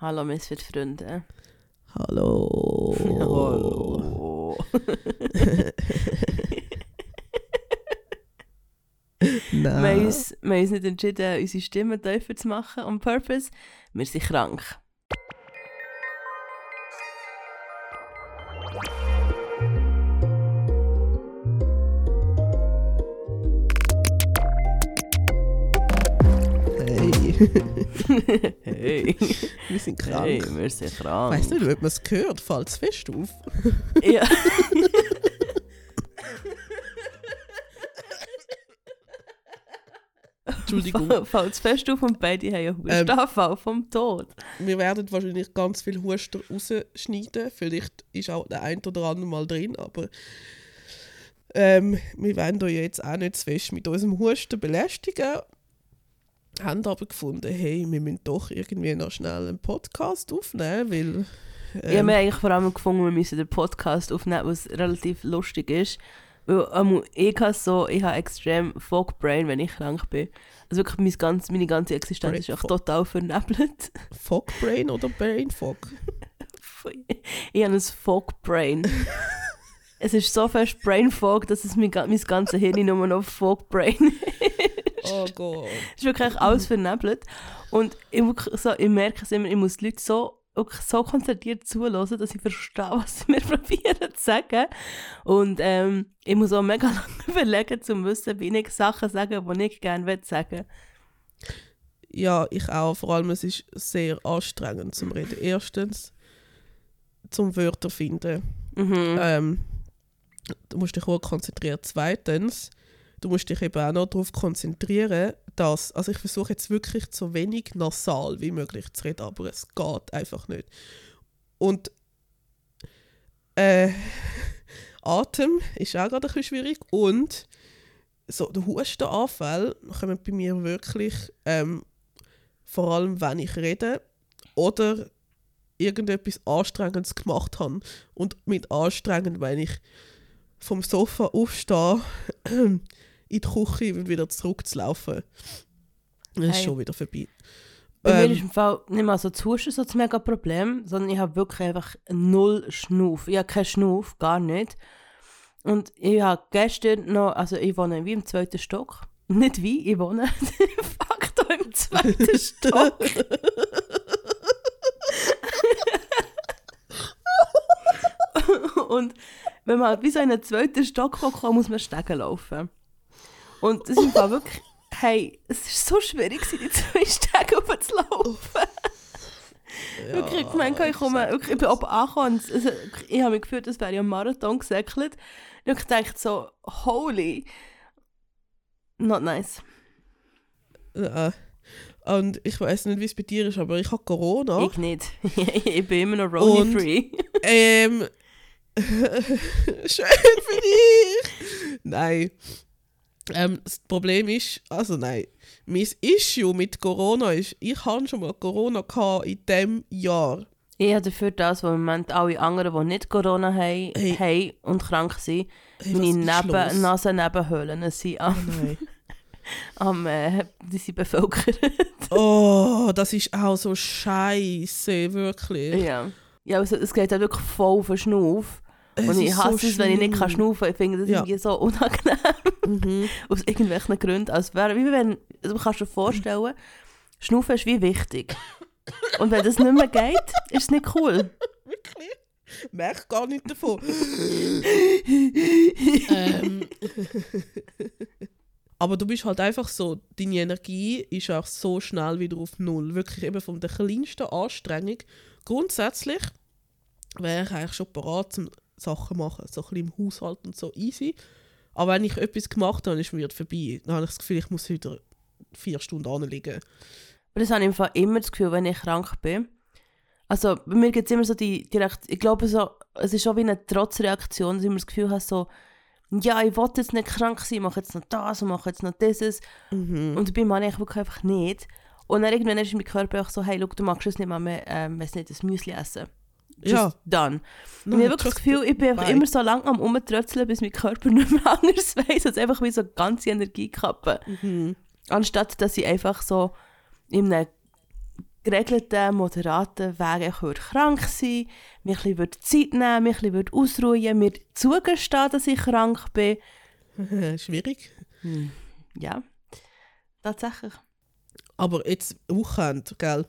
Hallo Misfit-Freunde. Hallo. Hallo. wir, haben Nein. uns, wir haben uns nicht entschieden, unsere Stimme tiefer zu machen, on purpose. Wir sind krank. Hey. Wir sind krank. hey, wir sind krank. Weißt du nicht, ob man es gehört, fällt es fest auf. Ja. Entschuldigung. Fällt es fest auf und beide haben einen Ähm. Hustenanfall vom Tod. Wir werden wahrscheinlich ganz viel Husten rausschneiden. Vielleicht ist auch der ein oder andere mal drin, aber ähm, wir wollen euch jetzt auch nicht zu fest mit unserem Husten belästigen. Haben aber gefunden, hey, wir müssen doch irgendwie noch schnell einen Podcast aufnehmen, weil... Ich habe ähm, mir eigentlich vor allem gefunden, wir müssen den Podcast aufnehmen, was relativ lustig ist. Weil ähm, ich habe so, ich habe extrem Fog Brain, wenn ich krank bin. Also wirklich mein ganz, meine ganze Existenz Brain ist auch total vernebelt. Fog Brain oder Brain Fog? ich habe ein Fog Brain. es ist so fest Brain Fog, dass es mein, mein ganzes Hirn nur noch Fog Brain Oh Gott. Es ist wirklich alles vernebelt. Und ich, so, ich merke es immer, ich muss die Leute so, so konzentriert zuhören, dass ich verstehe, was sie mir probieren zu sagen. Und ähm, ich muss auch mega lange überlegen, um zu wissen, wie ich Sachen sage, die ich gerne will sagen Ja, ich auch. Vor allem, es ist sehr anstrengend zum Reden. Erstens, zum Wörter finden. Mhm. Ähm, du musst dich auch konzentrieren. Zweitens, du musst dich eben auch noch darauf konzentrieren, dass, also ich versuche jetzt wirklich so wenig nasal wie möglich zu reden, aber es geht einfach nicht. Und äh, Atem ist auch gerade ein schwierig und so der Hustenanfall kommen bei mir wirklich ähm, vor allem, wenn ich rede oder irgendetwas Anstrengendes gemacht habe. Und mit anstrengend meine ich vom Sofa aufstehen, in die Küche und wieder zurückzulaufen. Das ist Hey. schon wieder vorbei. Bei mir Ähm, ist im Fall nicht mal so zu Husten so das mega Problem, sondern ich habe wirklich einfach null Schnuff. Ich habe keinen Schnuff, gar nicht. Und ich habe gestern noch, also ich wohne wie im zweiten Stock. Nicht wie, ich wohne de facto im zweiten Stock. Und wenn man halt wie so in einen zweiten Stock kommt, muss man Stegen laufen. Und im Fall wirklich, hey, es ist so schwierig, die zwei Stege hochzulaufen. wirklich, ich meine, ich, komme, wirklich, ich bin oben angekommen und es, ich habe mich gefühlt, als wäre ich am Marathon gesäckelt. Und ich dachte so, holy, not nice. äh, und ich weiß nicht, wie es bei dir ist, aber ich habe Corona. Ich nicht. ich bin immer noch Roni-free. Ähm, schön für dich. Nein. Ähm, das Problem ist, also nein, mein Issue mit Corona ist, ich hatte schon mal Corona gehabt in diesem Jahr. Ich habe dafür das, wo im Moment alle anderen, die nicht Corona haben, Hey. haben und krank sind, Hey, meine was? Neben Nasen-Nebenhöhlen sind am, Nein. am äh, die sind bevölkert. Oh, das ist auch so scheiße, wirklich. ja. Ja, also es geht auch wirklich voll auf den Schnuff. Es Und ich ist so hasse es, wenn ich nicht kann schnaufen kann. Ich finde das Ja. irgendwie so unangenehm. Mhm. Aus irgendwelchen Gründen. Als wäre, wie wenn, also du kannst dir vorstellen, Schnaufen ist wie wichtig. Und wenn das nicht mehr geht, ist es nicht cool. Wirklich? Merk gar nicht davon. ähm. Aber du bist halt einfach so, deine Energie ist auch so schnell wieder auf Null. Wirklich eben von der kleinsten Anstrengung. Grundsätzlich wäre ich eigentlich schon parat zum Sachen machen. So ein bisschen im Haushalt und so easy. Aber wenn ich etwas gemacht habe, ist mir wieder vorbei. Dann habe ich das Gefühl, ich muss wieder vier Stunden anliegen. Das habe ich im Fall immer das Gefühl, wenn ich krank bin. Also bei mir gibt es immer so die direkt, ich glaube so, es ist schon wie eine Trotzreaktion, dass ich immer das Gefühl habe, so, ja, ich will jetzt nicht krank sein, ich mache jetzt noch das und mache jetzt noch dieses. Mhm. Und dabei mache ich wirklich einfach nicht. Und dann irgendwann ist mein Körper auch so, hey, look, du magst es nicht mehr, ähm, weiss nicht, das Müsli essen. Just Ja. done. Und Nein, ich habe wirklich das Gefühl, ich bin einfach immer so lange am Umtrötzeln, bis mein Körper nicht mehr anders weiss, als einfach wie so ganze Energie kappen. Mhm. Anstatt, dass ich einfach so in einem geregelten, moderaten Weg ich würde krank sein, mir ein bisschen Zeit nehmen, mich ein bisschen ausruhen, mir zugestehen, dass ich krank bin. Schwierig. Hm. Ja, tatsächlich. Aber jetzt Wochenende, gell?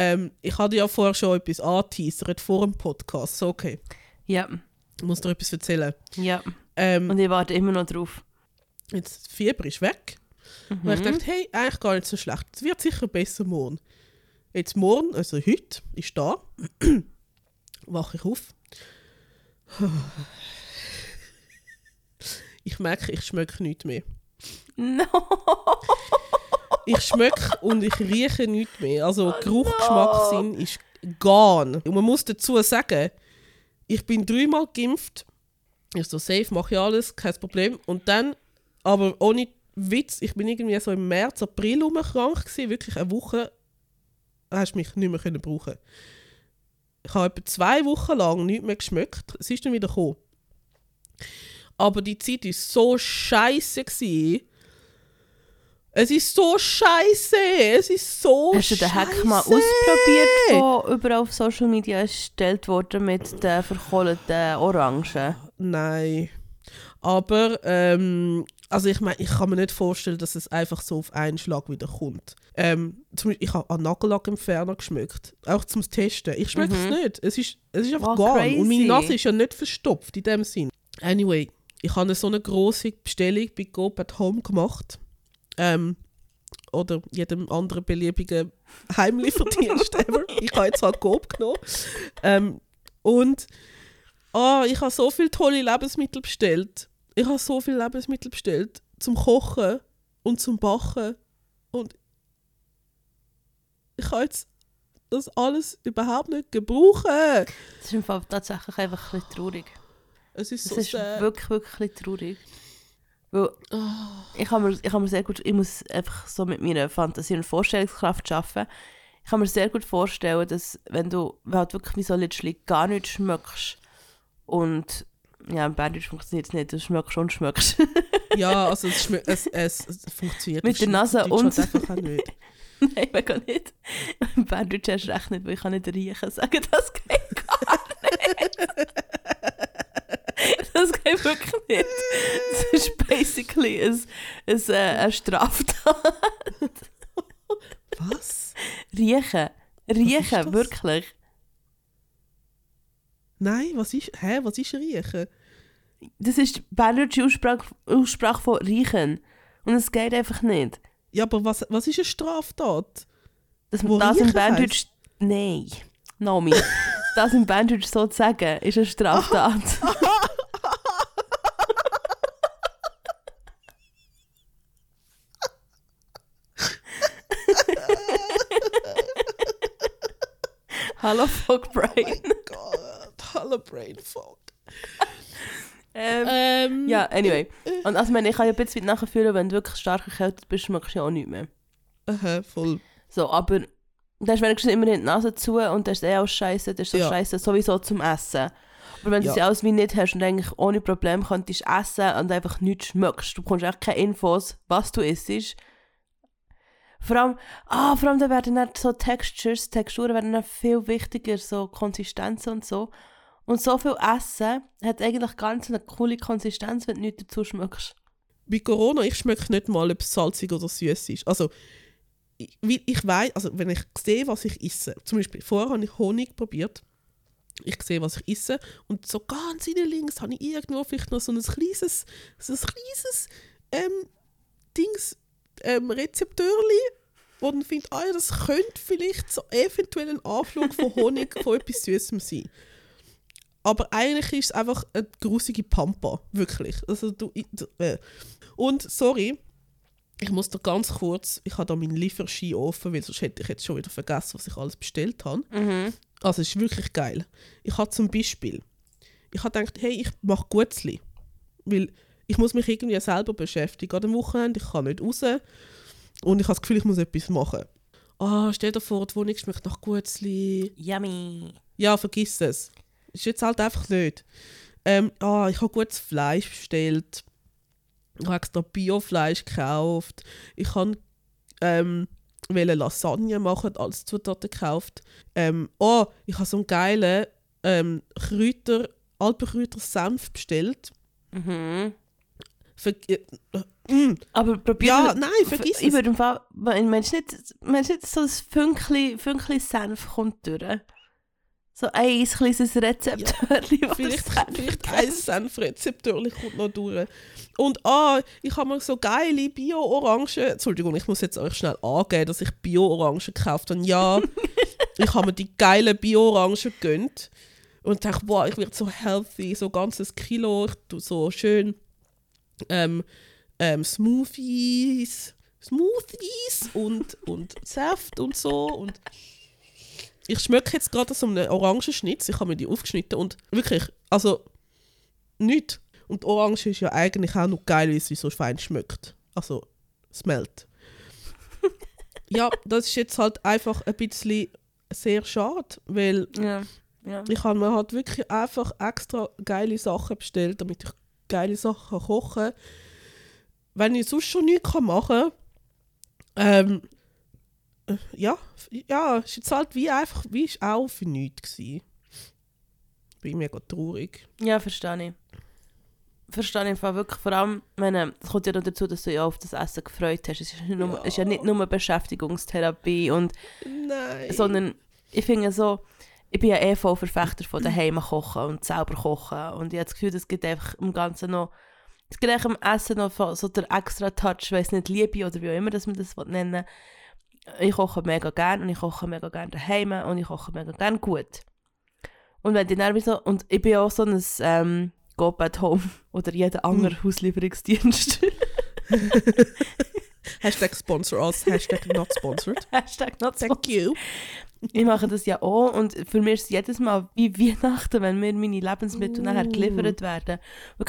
Ähm, ich hatte ja vorher schon etwas angeteasert vor dem Podcast. So, okay. Ja, Ich muss dir etwas erzählen. ja. Ähm, Und ich warte immer noch drauf. jetzt das Fieber ist weg. Und Mhm. ich dachte, hey, eigentlich gar nicht so schlecht. Es wird sicher besser morgen. Jetzt morgen, also heute, ist da. Wache ich auf. Ich merke, ich schmecke nichts mehr. No! Ich schmecke und ich rieche nichts mehr. Also Geruch, Geschmack, Sinn ist gone. Und man muss dazu sagen, ich bin dreimal geimpft. Ich so safe, mache ich alles, kein Problem. Und dann, aber ohne Witz, ich bin irgendwie so im März, April rum krank gewesen, wirklich eine Woche, hast mich nicht mehr können brauchen. Ich habe etwa zwei Wochen lang nichts mehr geschmeckt. Es ist dann wieder gekommen. Aber die Zeit war so scheiße. Gewesen. Es ist so scheiße. Es ist so Hast du den Hack mal ausprobiert, der überall auf Social Media erstellt wurde mit den verkohlten Orangen? Nein. Aber, ähm, also ich meine, ich kann mir nicht vorstellen, dass es einfach so auf einen Schlag wieder kommt. Ähm, zum Beispiel, ich habe an Nagellackentferner geschmeckt. Auch zum Testen. Ich schmecke es nicht. Es ist, es ist einfach Mhm. Wow, gar Und meine. Nase ist ja nicht verstopft in dem Sinn. Anyway, ich habe eine so eine grosse Bestellung bei Coop at Home gemacht. Ähm, oder jedem anderen beliebigen Heimlieferdienst ever. Ich habe jetzt halt Coop genommen. Ähm, und Ah, ich habe so viele tolle Lebensmittel bestellt. Ich habe so viele Lebensmittel bestellt. Zum Kochen und zum Backen. Und ich kann jetzt das alles überhaupt nicht gebrauchen. Das ist im Fall tatsächlich einfach ein bisschen traurig. Es ist so ist wirklich, wirklich ein bisschen traurig. Weil Ah, ich kann, mir, ich kann mir sehr gut, ich muss einfach so mit meiner Fantasie und Vorstellungskraft arbeiten. Ich kann mir sehr gut vorstellen, dass wenn du halt wirklich wie so literally gar nichts schmeckst und ja, im Berndeutsch funktioniert es nicht, du schmeckst und schmeckst. ja, also es, es, es, es funktioniert. Mit der Nase Schweizerdeutsch und- halt einfach auch nicht. Nein, mega nicht. Im Berndeutsch hast du recht nicht, weil ich kann nicht riechen. Sagen, das geht gar nicht. Das geht wirklich nicht. Das ist basically ein, ein, äh, eine Straftat. Was? Riechen. Riechen, wirklich. Nein, was ist, hä, was ist Riechen? Das ist die berndeutsche Aussprache, Aussprache von riechen. Und es geht einfach nicht. Ja, aber was, was ist eine Straftat? Dass Wo man das im Berndeutsch... Nein. Nomi. das im Berndeutsch so zu sagen, ist eine Straftat. Hallo Fogbrain. Gott, hallo Brain Fog. Ähm, Ähm, ja, anyway. Und also, ich meine, ich kann ja ein bisschen nachher fühlen, wenn du wirklich stark erkältet bist, schmeckst du ja auch nichts mehr. Aha, voll. So, aber da hast du wenigstens immer die Nase zu und das ist eh auch scheiße, das ist so Ja. scheiße sowieso zum Essen. Aber wenn du Ja. sie alles wie nicht hast und eigentlich ohne Problem könntest essen und einfach nichts schmeckst, du bekommst echt keine Infos, was du isst. Vor allem, ah, vor allem da werden dann so Textures, Texturen werden dann viel wichtiger, so Konsistenzen und so. Und so viel Essen hat eigentlich so eine coole Konsistenz, wenn du nichts dazu schmeckst. Bei Corona, ich schmecke nicht mal, ob es salzig oder süß ist. Also, ich, ich weiß, also wenn ich sehe, was ich esse, zum Beispiel, vorher habe ich Honig probiert, ich sehe, was ich esse, und so ganz innen links habe ich irgendwo vielleicht noch so ein kleines, so ein kleines ähm, Dings, ähm, Rezeptörli, wo dann findet, ah ja, das könnte vielleicht so eventuell ein Anflug von Honig von etwas Süßem sein. Aber eigentlich ist es einfach eine grusige Pampa, wirklich. Also du, äh. Und sorry, ich muss da ganz kurz, ich habe da meinen Lieferschein offen, weil sonst hätte ich jetzt schon wieder vergessen, was ich alles bestellt habe. Mhm. Also es ist wirklich geil. Ich habe zum Beispiel, ich habe gedacht, hey, ich mache Gutzli. Weil ich muss mich irgendwie selber beschäftigen an dem Wochenende, ich kann nicht raus. Und ich habe das Gefühl, ich muss etwas machen. Ah, stell dir vor, die Wohnung schmeckt nach Gutzli. Yummy. Ja, vergiss es. Ist jetzt halt einfach nicht. Ähm, ah, ich habe gutes Fleisch bestellt. Ich habe extra Biofleisch gekauft. Ich habe ähm, wollte Lasagne machen, als Zutaten gekauft. Ähm, oh, ich habe so einen geilen ähm, Kräuter, Alpenkräuter-Senf bestellt. Mhm. Ver äh, mm. Aber probier Ja, nein, vergiss Ich es. würde im Fall, meinst du nicht, meinst du nicht so ein Fünkli, Fünkli Senf kommt durch? So ein kleines Rezeptörli, ja, Vielleicht, vielleicht ein Senfrezeptörchen kommt noch durch. Und ah, ich habe mir so geile Bio-Orangen. Entschuldigung, ich muss jetzt euch schnell angeben, dass ich Bio-Orangen gekauft habe. Ja, ich habe mir die geilen Bio-Orangen gegönnt. Und dachte, wow, ich werde so healthy, so ganzes Kilo. Ich tue so schön ähm, ähm, Smoothies, Smoothies und, und Saft und so. Und ich schmecke jetzt gerade so einen Orangenschnitz. Ich habe mir die aufgeschnitten und wirklich, also nicht. Und Orange ist ja eigentlich auch noch geil, weil sie so fein schmeckt. Also, smelt. ja, das ist jetzt halt einfach ein bisschen sehr schade, weil Ja, ja. ich habe mir halt wirklich einfach extra geile Sachen bestellt, damit ich geile Sachen kochen kann. Wenn ich sonst schon nichts machen kann, ähm, äh, ja, ja, ist jetzt halt wie einfach, wie ist auch für nichts gewesen. Bin mega traurig. Ja, verstehe ich. Verstehe ich wirklich. Vor allem, meine, es kommt ja noch dazu, dass du ja auf das Essen gefreut hast. Es ist, nur, Ja. ist ja nicht nur Beschäftigungstherapie, und, Nein. sondern ich finde so, ich bin ja eh voll Verfechter von daheim kochen und selber kochen. Und ich habe das Gefühl, es gibt einfach im Ganzen noch, es gibt im Essen noch so- der extra Touch, ich weiß nicht, Liebe oder wie auch immer, dass man das nennen. Ich koche mega gern und ich koche mega gern daheim und ich koche mega gern gut. Und wenn die dann so, und ich bin auch so ein ähm, Go at Home oder jeder andere Auslieferungsdienst. Hashtag sponsor us, Hashtag not sponsored. Hashtag not so. Thank you. Ich mache das ja auch und für mich ist es jedes Mal wie Weihnachten, wenn mir meine Lebensmittel nachher Mm. geliefert werden.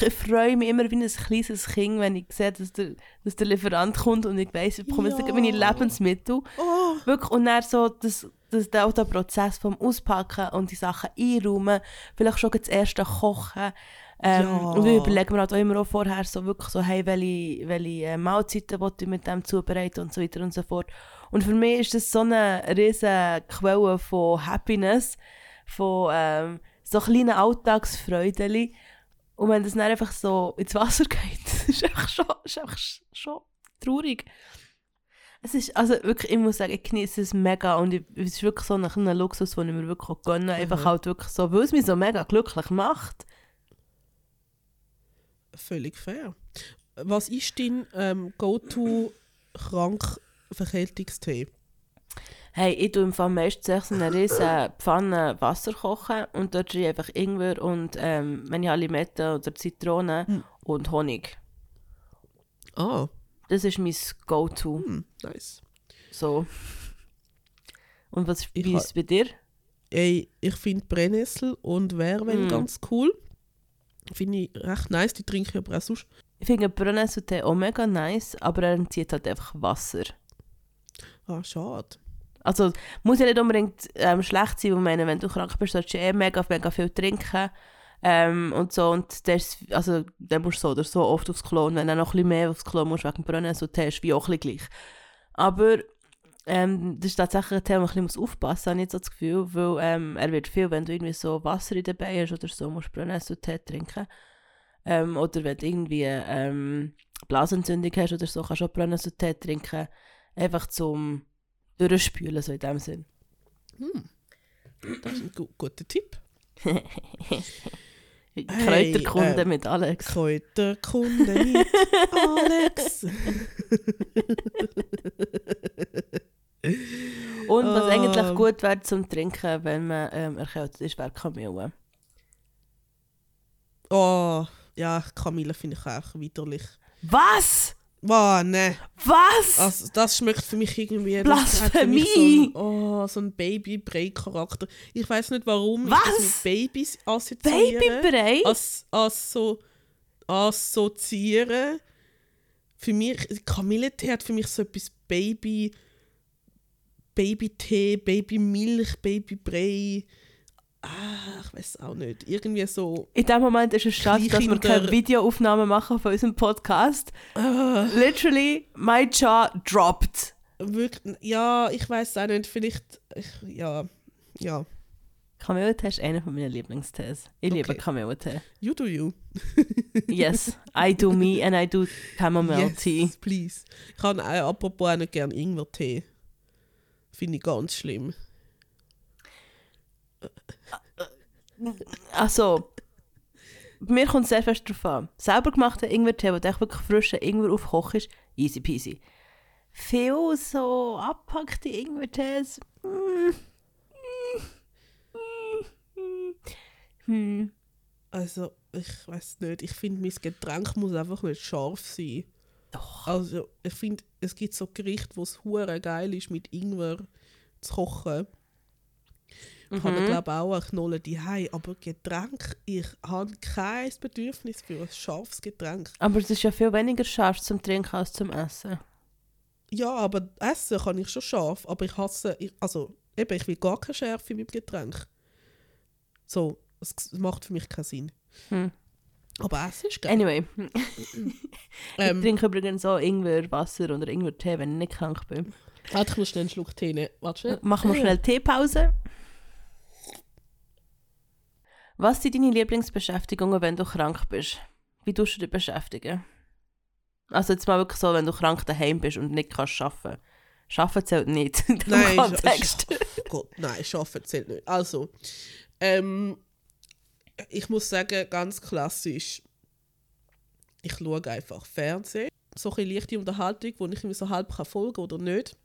Ich freue mich immer wie ein kleines Kind, wenn ich sehe, dass der, dass der Lieferant kommt und ich weiss, ich bekomme Ja. meine Lebensmittel. Oh, Wirklich, und dann so das, das, der, auch der Prozess vom Auspacken und die Sachen einräumen, vielleicht schon das erste Kochen. Ähm, Ja. Und wir überlegen mir halt auch immer auch vorher so wirklich so, hey, welche, welche äh, Mahlzeiten will ich mit dem zubereiten und so weiter und so fort. Und für mich ist das so eine riesige Quelle von Happiness, von ähm, so kleinen Alltagsfreudeli. Und wenn das dann einfach so ins Wasser geht, ist einfach schon, ist einfach sch- schon traurig. Es ist, also wirklich, ich muss sagen, ich genieße es mega und ich, es ist wirklich so ein Luxus, den ich mir wirklich auch gönne. Einfach Mhm. halt wirklich so, weil es mich so mega glücklich macht. Völlig fair. Was ist dein ähm, Go-To-Krank-Verkältungstee? Hey, ich tue im Fall meistens eine riesen Pfanne Wasser kochen und dort rein einfach Ingwer und ähm, wenn ich Limette oder Zitrone Hm. und Honig. Ah, Das ist mein Go-To. hm, nice. So. Und was Ich ist es bei dir? Ey, ich finde Brennnessel und Werwell Mm. ganz cool. Finde ich recht nice, die trinke ich aber auch sonst. Ich finde Brennnesseltee auch mega nice, aber er entzieht halt einfach Wasser. Ah, schade. Also muss ja nicht unbedingt ähm, schlecht sein, weil ich meine, wenn du krank bist, solltest du eh mega, mega viel trinken. Ähm, und so, und das, also, dann musst du so oder so oft aufs Klo, und wenn du noch ein bisschen mehr aufs Klo musst wegen Brennnesseltee, ist wie auch ein bisschen gleich. Aber ähm, das ist tatsächlich ein Thema, wo man bisschen aufpassen muss, habe ich so das Gefühl, weil ähm, er wird viel, wenn du irgendwie so Wasser in dabei hast oder so, musst du Brennnesseltee trinken. Ähm, oder wenn du irgendwie ähm, Blasentzündung hast oder so, kannst du auch Brennnesseltee trinken. Einfach zum Durchspülen, so in dem Sinn. Das ist ein gu guter Tipp. Kräuterkunde ähm, mit Alex. Kräuterkunde mit Alex. Und was ähm, eigentlich gut wäre zum Trinken, wenn man ähm, erkältet ist, wäre Kamille. Oh, ja, Kamille finde ich auch widerlich. Was? Wow, ne. Was? Also, das schmeckt für mich irgendwie. Blasphemie! mich so ein, oh, so ein Baby-Brei-Charakter. Ich weiß nicht, warum ich Was? mit Babys assoziiere. Babybrei? As, as so, assoziieren. Für mich, Kamillentee hat für mich so etwas Baby. Babytee, Babymilch, Babybrei. Ah, ich weiß auch nicht. Irgendwie so. In dem Moment ist es schade, dass wir keine Videoaufnahmen machen von unserem Podcast. Ah, Literally, my jaw dropped. wirklich, ja, ich weiß auch nicht, vielleicht, ich, ja, ja, Kamillentee ist einer von meinen Lieblingstees. Ich liebe Okay. Kamillentee. you do you. Yes, I do me and I do Chamomile yes, Tea. please. Ich habe auch, apropos auch nicht gerne Ingwer-Tee. Finde ich ganz schlimm. Also, mir kommt es sehr fest darauf an. Selber gemachter Ingwer-Tee, du echt wirklich frischen Ingwer aufkochst, ist easy peasy. Viel so abpackte Ingwer-Tees. mm, mm, mm, hm. Also, ich weiß nicht. Ich finde, mein Getränk muss einfach nicht scharf sein. Doch. Also, ich finde, es gibt so Gerichte, wo es hure geil ist, mit Ingwer zu kochen. Ich habe, Mhm. glaube auch eine Knolle die aber Getränk, ich habe kein Bedürfnis für ein scharfes Getränk. Aber es ist ja viel weniger scharf zum Trinken als zum Essen. Ja, aber essen kann ich schon scharf, aber ich hasse, ich, also eben, ich will gar keine Schärfe in meinem Getränk. So, es es macht für mich keinen Sinn. Hm. Aber essen ist geil. Anyway, ich Ähm, trinke übrigens auch Ingwer Wasser oder Ingwer Tee, wenn ich nicht krank bin. warte, ich muss schnell einen Schluck Tee nehmen. Warte schnell. Machen wir schnell Teepause. Was sind deine Lieblingsbeschäftigungen, wenn du krank bist? Wie tust du dich beschäftigen? Also jetzt mal wirklich so, wenn du krank daheim bist und nicht kannst arbeiten. Arbeiten zählt nicht Nein, Kontext. Oh Gott, nein, Schaffen zählt nicht. Also, ähm, ich muss sagen, ganz klassisch, ich schaue einfach Fernsehen. So eine leichte Unterhaltung, wo ich mir so halb kann folgen oder nicht.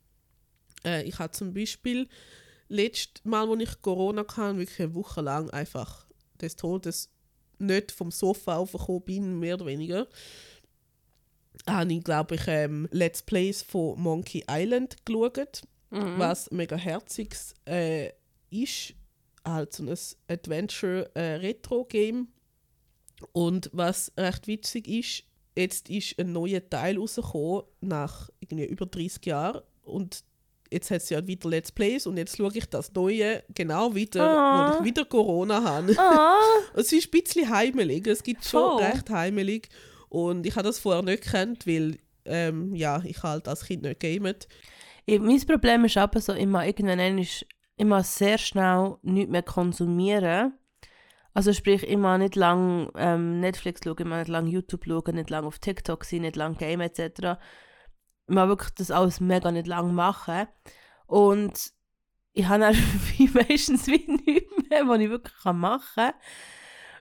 Äh, ich habe zum Beispiel letztes Mal, als ich Corona hatte, wirklich eine Woche lang einfach des Todes nicht vom Sofa aufgekommen bin, mehr oder weniger, habe ich, glaube ich, ähm, Let's Plays von Monkey Island geschaut Mhm. was mega herziges äh, ist, halt so ein Adventure-Retro-Game. Und was recht witzig ist, jetzt ist ein neuer Teil rausgekommen, nach irgendwie über 30 Jahren. Und jetzt hat es ja wieder Let's Plays und jetzt schaue ich das Neue genau wieder, Ah. wo ich wieder Corona habe. Ah, Es ist ein bisschen heimelig, es gibt schon Voll. recht heimelig. Und ich habe das vorher nicht gekannt, weil ähm, ja, ich halt als Kind nicht gamet. ich, mein Problem ist aber so, ich mag irgendwann einmal- ich mag sehr schnell nichts mehr konsumieren. Also sprich, ich mag nicht lang ähm, Netflix schauen, ich mag nicht lang YouTube schauen, nicht lang auf TikTok sein, nicht lang Game etc. Ich mag wirklich das alles mega nicht lang machen. Und ich habe dann wie meistens wie nichts mehr, was ich wirklich machen kann.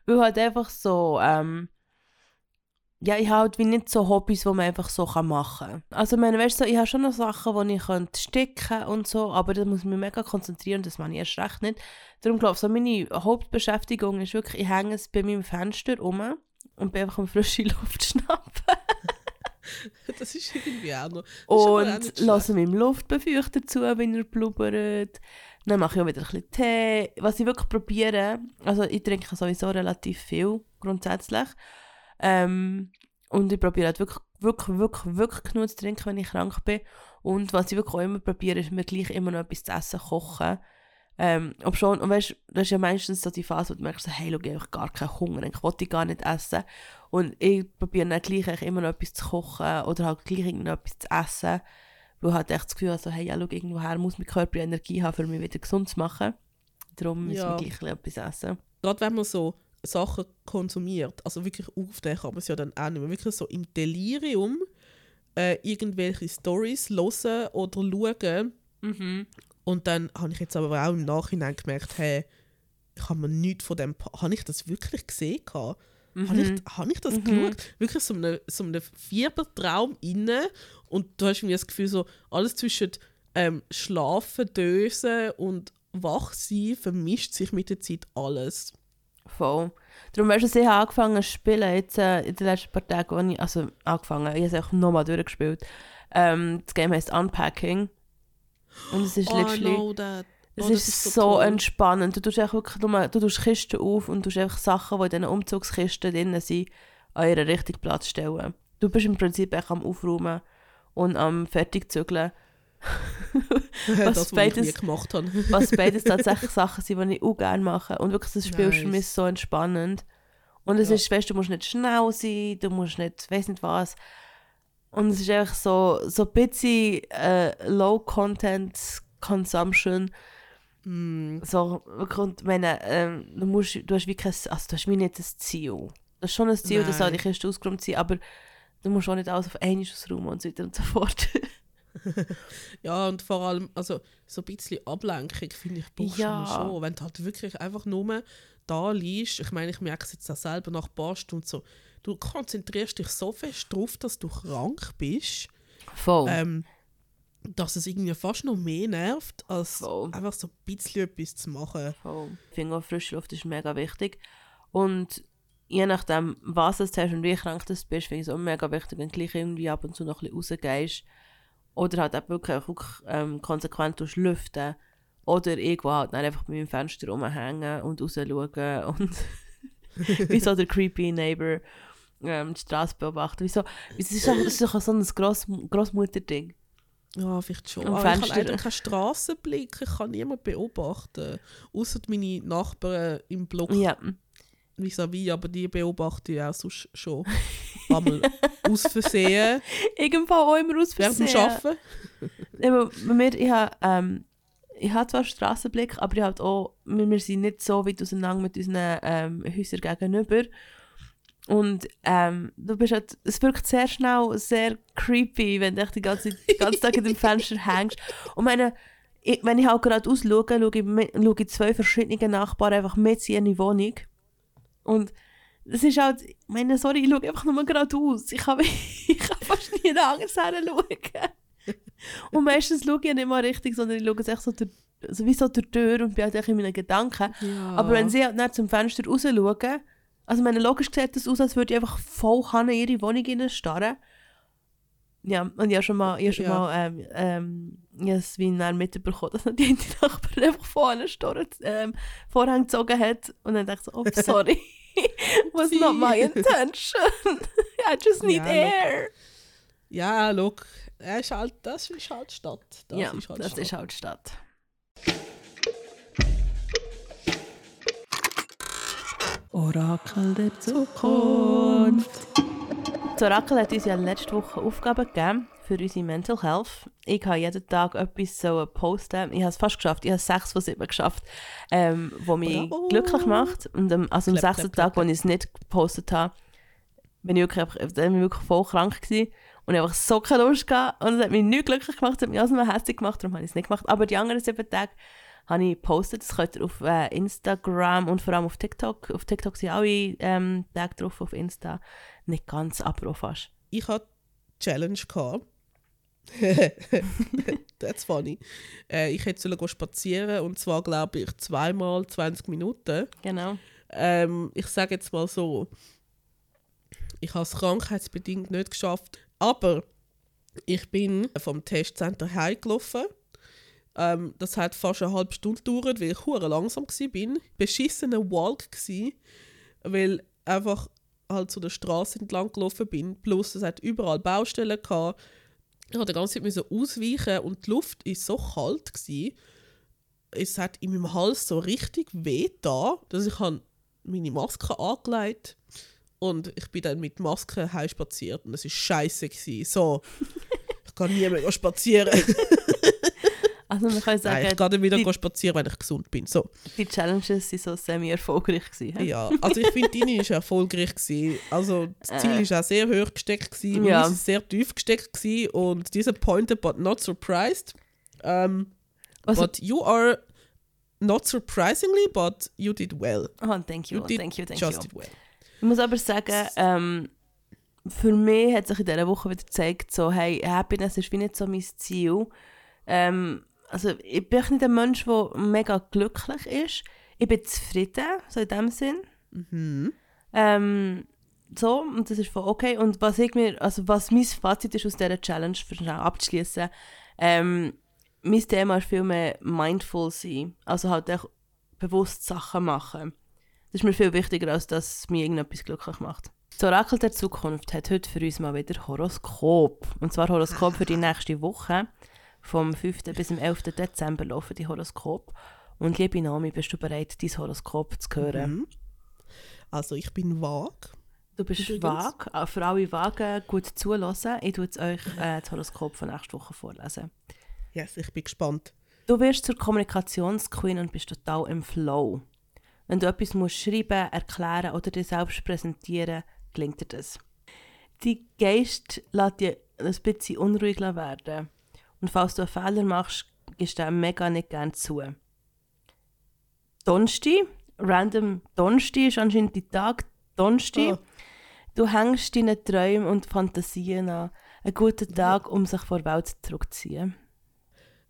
Weil halt einfach so, ähm, ja, ich habe halt wie nicht so Hobbys, die man einfach so machen kann. Also, ich meine, weißt du, ich habe schon noch Sachen, die ich könnte sticken und so, aber da muss ich mich mega konzentrieren, das mache ich erst recht nicht. Darum glaube ich, so meine Hauptbeschäftigung ist wirklich, ich hänge es bei meinem Fenster rum und bin einfach am frische Luft schnappen. Das ist irgendwie auch noch. Das Und lasse meinem Luftbefeuchter zu, wenn er blubbert. Dann mache ich auch wieder ein bisschen Tee. Was ich wirklich probiere, also ich trinke sowieso relativ viel, grundsätzlich. Ähm, und ich probiere halt wirklich, wirklich, wirklich, wirklich genug zu trinken, wenn ich krank bin. Und was ich wirklich auch immer probiere, ist mir gleich immer noch etwas zu essen kochen. Ähm, ob schon, und weißt, das ist ja meistens so die Phase, wo du merkst, hey, schau, ich habe gar keinen Hunger, ich wollte gar nicht essen. Und ich probiere dann gleich immer noch etwas zu kochen oder halt gleich irgendetwas zu essen. Weil halt echt das Gefühl habe, so, hey, ja, schau, irgendwoher muss mein Körper Energie haben, um mich wieder gesund zu machen. Darum müssen Ja. wir gleich ein bisschen etwas essen. Gerade wenn man so Sachen konsumiert, also wirklich aufdenken kann man es ja dann auch nicht mehr, wirklich so im Delirium äh, irgendwelche Stories hören oder schauen. Mhm. Und dann habe ich jetzt aber auch im Nachhinein gemerkt, hey, ich habe mir nichts von dem, habe ich das wirklich gesehen? gehabt? Habe ich, habe ich das Mhm. geschaut? Wirklich so einem so einem Fiebertraum inne und du hast irgendwie das Gefühl, so alles zwischen ähm, Schlafen, Dösen und Wachsein vermischt sich mit der Zeit alles. Voll. Darum weißt du, ich habe angefangen zu spielen, jetzt äh, in den letzten paar Tagen, als ich, also angefangen, ich habe es auch nochmal durchgespielt. Ähm, das Game heißt Unpacking. Und es ist literally... know that. Es Oh, ist, das so, toll. entspannend. Du tust einfach wirklich nur, du tust Kisten auf und tust einfach Sachen, die in diesen Umzugskisten drin sind, an ihren richtigen Platz stellen. Du bist im Prinzip echt am Aufräumen und am Fertigzügeln. das, was was ich beides- habe. Was beides tatsächlich Sachen sind, die ich auch gerne mache. Und wirklich, das Spiel ist für Nice. mich so entspannend. Und es Ja. ist, weißt du, musst nicht schnell sein, du musst nicht, weiß nicht was. Und es ist einfach so, so ein bisschen äh, Low-Content-Consumption. Mm, So, und meine, ähm, du, musst, du hast wie kein, also du hast wie nicht das Ziel. Das ist schon ein Ziel, Nein. auch die Kiste ausgeräumt sein, aber du musst auch nicht alles auf einmal ausräumen und so weiter und so fort. ja, und vor allem, also so ein bisschen Ablenkung, finde ich, brauchst Ja. schon. Wenn du halt wirklich einfach nur da liegst, ich meine, ich merke es jetzt auch selber nach ein paar Stunden so, du konzentrierst dich so fest drauf, dass du krank bist, Voll. ähm, dass es irgendwie fast noch mehr nervt, als Voll. einfach so ein bisschen etwas zu machen. Voll. Ich finde auch, frische Luft ist mega wichtig. Und je nachdem, was du hast und wie krank du bist, finde ich es auch mega wichtig, wenn du gleich irgendwie ab und zu noch ein bisschen rausgehst. Oder halt auch wirklich, wirklich ähm, konsequent durch lüften. Oder irgendwo halt dann einfach bei meinem Fenster rumhängen und rausschauen und wie so der creepy Neighbor ähm, die Straße beobachten. Wieso? Das ist doch, das ist doch so ein Gross, Grossmutter-Ding. Ja, vielleicht schon. Aber ich habe Fenster. leider keinen Strassenblick, ich kann niemanden beobachten. Außer meine Nachbarn im Block Ja. vis-à-vis, aber die beobachte ich auch sonst schon. Einmal aus Versehen, Irgendwo auch immer aus während dem Versehen. Arbeiten. Eben, bei mir, ich habe ähm, ich habe zwar Strassenblick, aber ich habe auch, wir, wir sind nicht so weit auseinander mit unseren ähm, Häusern gegenüber. Und ähm, du bist halt, es wirkt sehr schnell sehr creepy, wenn du echt die ganze, den ganzen Tag in dem Fenster hängst. Und meine, ich, wenn ich halt gerade ausschaue, schaue ich, schaue ich zwei verschiedene Nachbarn einfach mit in ihre Wohnung. Und das ist halt, ich meine, sorry, ich schaue einfach nur geradeaus. Ich kann, ich kann fast nie anders hinschauen. Und meistens schaue ich ja nicht mal richtig, sondern ich schaue es echt so, durch, also wie so durch die Tür und bin halt echt in meinen Gedanken. Ja. Aber wenn sie halt nicht zum Fenster raus schauen, also meine, logisch sieht das aus, als würde ich einfach voll in ihre Wohnung starren. Ja, und ich habe schon mal, ich habe schon Ja. mal ähm, ähm, ich habe es wie dann mitbekommen, dass die Nachbarin einfach vorne Store ähm, Vorhang gezogen hat. Und dann dachte ich so, oh, sorry. Was not my intention. I just need Ja, air. ja, look, er ist halt, das ist halt Stadt. Das ja, ist halt das Stadt. ist halt Stadt. Orakel der Zukunft. Das Orakel hat uns ja letzte Woche Aufgaben gegeben für unsere Mental Health. Ich habe jeden Tag etwas so posten. Ich habe es fast geschafft. Ich habe sechs von sieben geschafft, ähm, wo mich Bravo. glücklich macht. Und ähm, also am sechsten Tag, wo ich es nicht gepostet habe, bin ich wirklich, dann bin ich wirklich voll krank gewesen. Und ich habe einfach so keine Lust gehabt. Und es hat mich nicht glücklich gemacht, es hat mich auch so hässlich gemacht, darum habe ich es nicht gemacht. Aber die anderen sieben Tage habe ich gepostet. Das könnt ihr auf äh, Instagram und vor allem auf TikTok. Auf TikTok sind alle ähm, Tage drauf, auf Insta. Nicht ganz, aber auch fast. Ich hatte Challenge gehabt. That's funny. Äh, ich hätte sollen spazieren und zwar glaube ich zweimal 20 Minuten. Genau. Ähm, ich sage jetzt mal so, ich habe es krankheitsbedingt nicht geschafft, aber ich bin vom Testcenter heimgelaufen. Ähm, das hat fast eine halbe Stunde gedauert, weil ich hure langsam war. Beschissener Walk gsi, weil einfach halt zu der Straße entlang gelaufen bin. Plus es hat überall Baustellen gehabt. Ich musste die ganze Zeit ausweichen und die Luft ist so kalt gsi. Es hat in meinem Hals so richtig weh da, dass ich meine Maske angelegt und ich bin dann mit Maske heim spaziert und es ist scheiße. So, ich kann nie mehr spazieren. Also man kann sagen, Nein, ich gehe dann wieder die- spazieren, wenn ich gesund bin. So. die Challenges sind so semi-erfolgreich gewesen. Ja, also ich finde, deine war erfolgreich. Gewesen. Also das Ziel Äh. war auch sehr hoch gesteckt, gewesen, Ja. ist sehr tief gesteckt gewesen und disappointed but not surprised. Um, Also- but you are not surprisingly, but you did well. Oh, thank you, You did thank you, thank just you. did well. Ich muss aber sagen, ähm, für mich hat sich in dieser Woche wieder gezeigt, so, hey, Happiness ist wie nicht so mein Ziel. Ähm, also ich bin nicht ein Mensch, der mega glücklich ist. Ich bin zufrieden, so in dem Sinn. Mhm. Ähm, so, und das ist voll okay. Und was ich mir, also was mein Fazit ist aus dieser Challenge, für schnell abzuschließen, ähm, mein Thema ist viel mehr mindful sein. Also halt auch bewusst Sachen machen. Das ist mir viel wichtiger, als dass mir irgendetwas glücklich macht. Das Orakel der Zukunft hat heute für uns mal wieder Horoskop. Und zwar Horoskop für die nächste Woche. Vom 5. bis zum 11. Dezember laufen die Horoskop. Und liebe Naomi, bist du bereit, dein Horoskop zu hören? Mhm. Also ich bin vag. Du bist Übrigens. vage. Auch Für alle Wagen gut zulassen. Ich tue euch äh, das Horoskop von nächster Woche vorlesen. Yes, ich bin gespannt. Du wirst zur Kommunikationsqueen und bist total im Flow. Wenn du etwas musst schreiben, erklären oder dir selbst präsentieren, gelingt dir das. Dein Geist lässt dich ein bisschen unruhig werden. Und falls du einen Fehler machst, gibst du den mega nicht gerne zu. Donnerstag, random Donnerstag ist anscheinend die Tag Donnerstag. Ah. Du hängst deinen Träumen und Fantasien an. Ein guter Tag, um sich vor der Welt zurückzuziehen.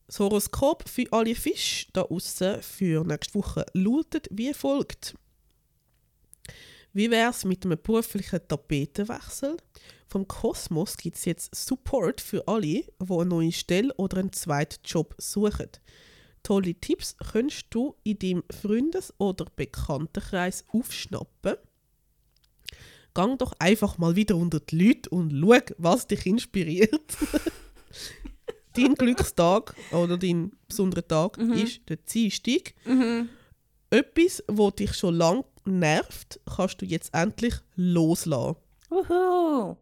Das Horoskop für alle Fische da außen für nächste Woche lautet wie folgt. Wie wäre es mit einem beruflichen Tapetenwechsel? Vom Kosmos gibt es jetzt Support für alle, die eine neue Stelle oder einen zweiten Job suchen. Tolle Tipps kannst du in deinem Freundes- oder Bekanntenkreis aufschnappen. Gang doch einfach mal wieder unter die Leute und schau, was dich inspiriert. dein Glückstag oder dein besonderer Tag ist der Dienstag. Etwas, was dich schon lange nervt, kannst du jetzt endlich loslassen. Wuhu!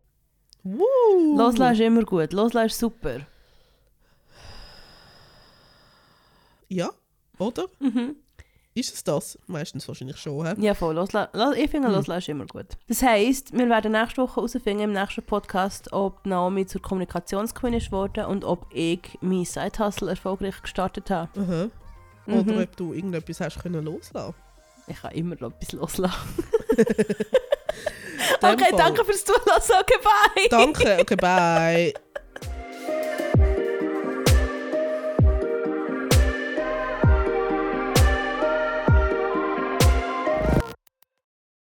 Woo! Loslassen ist immer gut. Loslassen ist super. Ja, oder? Ist es das? Meistens wahrscheinlich schon. He? Ja, voll. Losla Los- ich finde, loslassen ist immer gut. Das heisst, wir werden nächste Woche herausfinden im nächsten Podcast, ob Naomi zur Kommunikationsqueen ist worden und ob ich mein Side-Hustle erfolgreich gestartet habe. Mhm. Oder ob du irgendetwas hast können loslassen. Ich kann immer noch etwas loslassen. okay, Fall. danke fürs Zuhören. Okay, bye. Danke, okay, bye.